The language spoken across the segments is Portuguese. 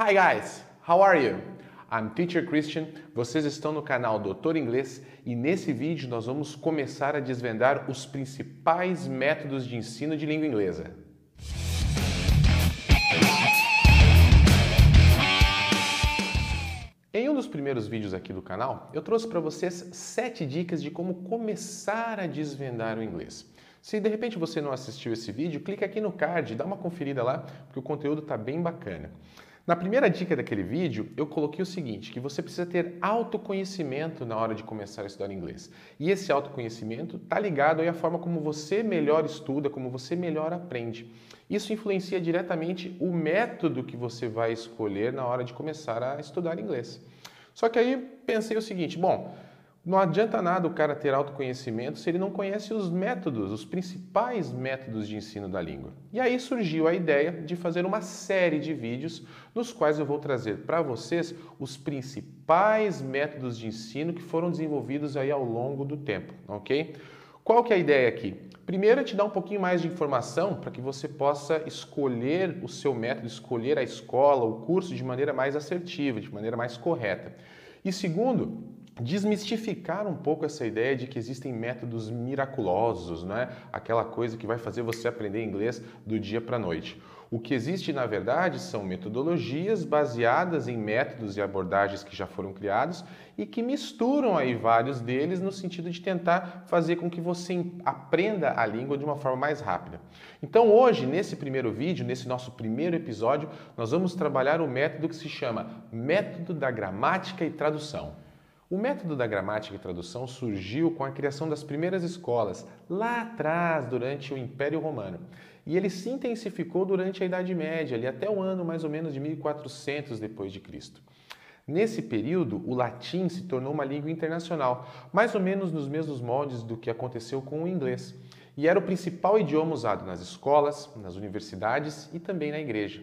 Hi guys, how are you? I'm Teacher Christian, vocês estão no canal Doutor Inglês e nesse vídeo nós vamos começar a desvendar os principais métodos de ensino de língua inglesa. Em um dos primeiros vídeos aqui do canal, eu trouxe para vocês sete dicas de como começar a desvendar o inglês. Se de repente você não assistiu esse vídeo, clica aqui no card, dá uma conferida lá, porque o conteúdo está bem bacana. Na primeira dica daquele vídeo, eu coloquei o seguinte, que você precisa ter autoconhecimento na hora de começar a estudar inglês. E esse autoconhecimento está ligado à forma como você melhor estuda, como você melhor aprende. Isso influencia diretamente o método que você vai escolher na hora de começar a estudar inglês. Só que aí pensei o seguinte, bom, não adianta nada o cara ter autoconhecimento se ele não conhece os métodos, os principais métodos de ensino da língua. E aí surgiu a ideia de fazer uma série de vídeos nos quais eu vou trazer para vocês os principais métodos de ensino que foram desenvolvidos aí ao longo do tempo, ok? Qual que é a ideia aqui? Primeiro é te dar um pouquinho mais de informação para que você possa escolher o seu método, escolher a escola, o curso de maneira mais assertiva, de maneira mais correta. E segundo, desmistificar um pouco essa ideia de que existem métodos miraculosos, não é? Aquela coisa que vai fazer você aprender inglês do dia para a noite. O que existe, na verdade, são metodologias baseadas em métodos e abordagens que já foram criados e que misturam aí vários deles no sentido de tentar fazer com que você aprenda a língua de uma forma mais rápida. Então, hoje, nesse primeiro vídeo, nesse nosso primeiro episódio, nós vamos trabalhar o método que se chama Método da Gramática e Tradução. O método da gramática e tradução surgiu com a criação das primeiras escolas, lá atrás, durante o Império Romano. E ele se intensificou durante a Idade Média, ali até o ano mais ou menos de 1400 depois de Cristo. Nesse período, o latim se tornou uma língua internacional, mais ou menos nos mesmos moldes do que aconteceu com o inglês, e era o principal idioma usado nas escolas, nas universidades e também na igreja.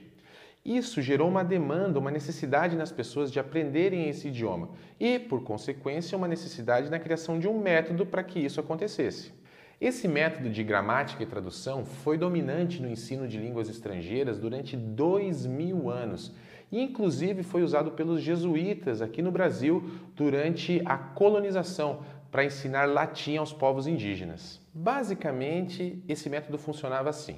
Isso gerou uma demanda, uma necessidade nas pessoas de aprenderem esse idioma e, por consequência, uma necessidade na criação de um método para que isso acontecesse. Esse método de gramática e tradução foi dominante no ensino de línguas estrangeiras durante dois mil anos e, inclusive, foi usado pelos jesuítas aqui no Brasil durante a colonização para ensinar latim aos povos indígenas. Basicamente, esse método funcionava assim.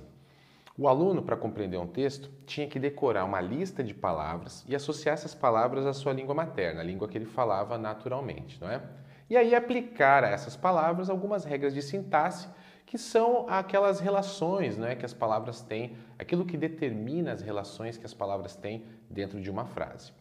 O aluno, para compreender um texto, tinha que decorar uma lista de palavras e associar essas palavras à sua língua materna, a língua que ele falava naturalmente, não é? E aí aplicar a essas palavras algumas regras de sintaxe, que são aquelas relações né, que as palavras têm, aquilo que determina as relações que as palavras têm dentro de uma frase.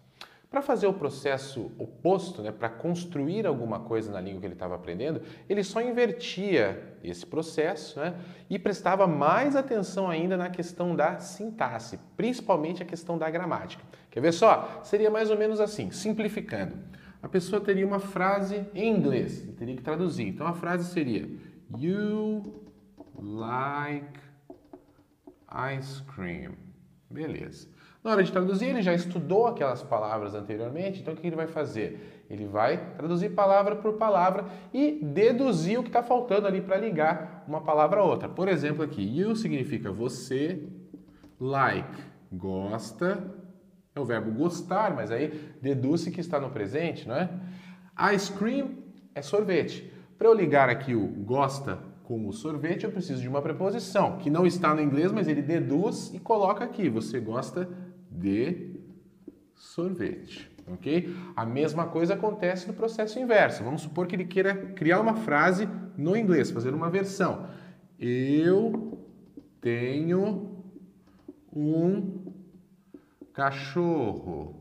Para fazer o processo oposto, né, para construir alguma coisa na língua que ele estava aprendendo, ele só invertia esse processo né, e prestava mais atenção ainda na questão da sintaxe, principalmente a questão da gramática. Quer ver só? Seria mais ou menos assim, simplificando. A pessoa teria uma frase em inglês, teria que traduzir. Então a frase seria: You like ice cream. Beleza. Na hora de traduzir, ele já estudou aquelas palavras anteriormente, então o que ele vai fazer? Ele vai traduzir palavra por palavra e deduzir o que está faltando ali para ligar uma palavra a outra. Por exemplo, aqui, you significa você, like, gosta, é o verbo gostar, mas aí deduz que está no presente, não é? Ice cream é sorvete. Para eu ligar aqui o gosta com o sorvete, eu preciso de uma preposição, que não está no inglês, mas ele deduz e coloca aqui. Você gosta de sorvete, ok? A mesma coisa acontece no processo inverso. Vamos supor que ele queira criar uma frase no inglês, fazer uma versão. Eu tenho um cachorro.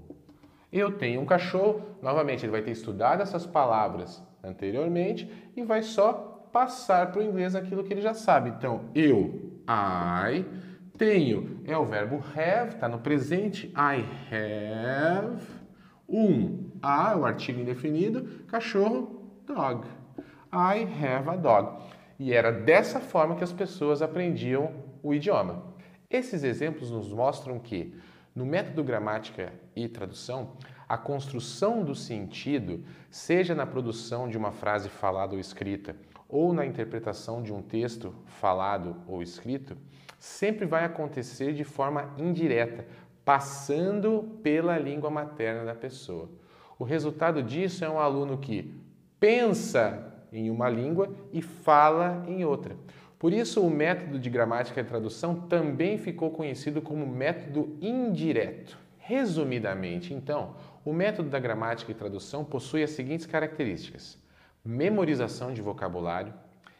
Eu tenho um cachorro. Novamente, ele vai ter estudado essas palavras anteriormente e vai só passar para o inglês aquilo que ele já sabe. Então, eu, I, tenho é o verbo have, está no presente. I have um. A, o artigo indefinido. Cachorro, dog. I have a dog. E era dessa forma que as pessoas aprendiam o idioma. Esses exemplos nos mostram que, no método gramática e tradução, a construção do sentido, seja na produção de uma frase falada ou escrita, ou na interpretação de um texto falado ou escrito, sempre vai acontecer de forma indireta, passando pela língua materna da pessoa. O resultado disso é um aluno que pensa em uma língua e fala em outra. Por isso, o método de gramática e tradução também ficou conhecido como método indireto. Resumidamente, então, o método da gramática e tradução possui as seguintes características: memorização de vocabulário,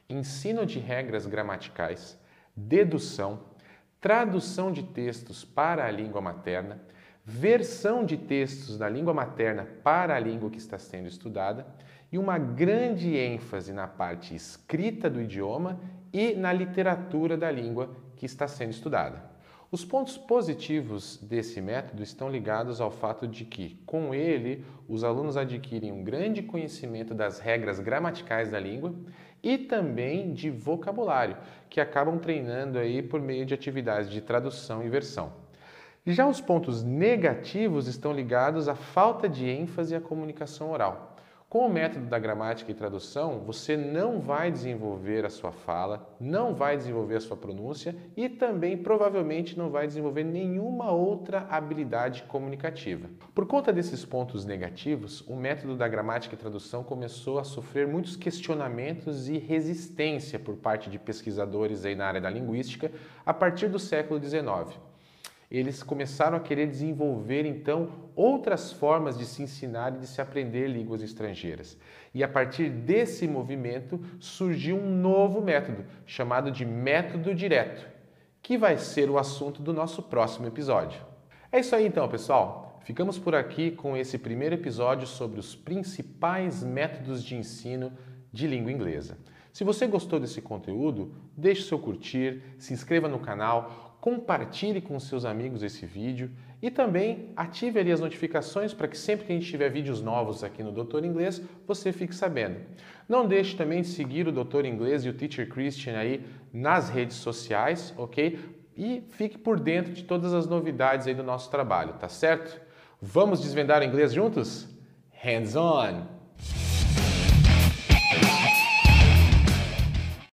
ensino de regras gramaticais, dedução, tradução de textos para a língua materna, versão de textos da língua materna para a língua que está sendo estudada e uma grande ênfase na parte escrita do idioma e na literatura da língua que está sendo estudada. Os pontos positivos desse método estão ligados ao fato de que, com ele, os alunos adquirem um grande conhecimento das regras gramaticais da língua e também de vocabulário, que acabam treinando aí por meio de atividades de tradução e versão. Já os pontos negativos estão ligados à falta de ênfase à comunicação oral. Com o método da gramática e tradução, você não vai desenvolver a sua fala, não vai desenvolver a sua pronúncia e também provavelmente não vai desenvolver nenhuma outra habilidade comunicativa. Por conta desses pontos negativos, o método da gramática e tradução começou a sofrer muitos questionamentos e resistência por parte de pesquisadores aí na área da linguística a partir do século XIX eles começaram a querer desenvolver então outras formas de se ensinar e de se aprender línguas estrangeiras. E a partir desse movimento surgiu um novo método, chamado de método direto, que vai ser o assunto do nosso próximo episódio. É isso aí então, pessoal. Ficamos por aqui com esse primeiro episódio sobre os principais métodos de ensino de língua inglesa. Se você gostou desse conteúdo, deixe seu curtir, se inscreva no canal, compartilhe com seus amigos esse vídeo e também ative ali as notificações para que sempre que a gente tiver vídeos novos aqui no Doutor Inglês, você fique sabendo. Não deixe também de seguir o Doutor Inglês e o Teacher Christian aí nas redes sociais, ok? E fique por dentro de todas as novidades aí do nosso trabalho, tá certo? Vamos desvendar o inglês juntos? Hands on!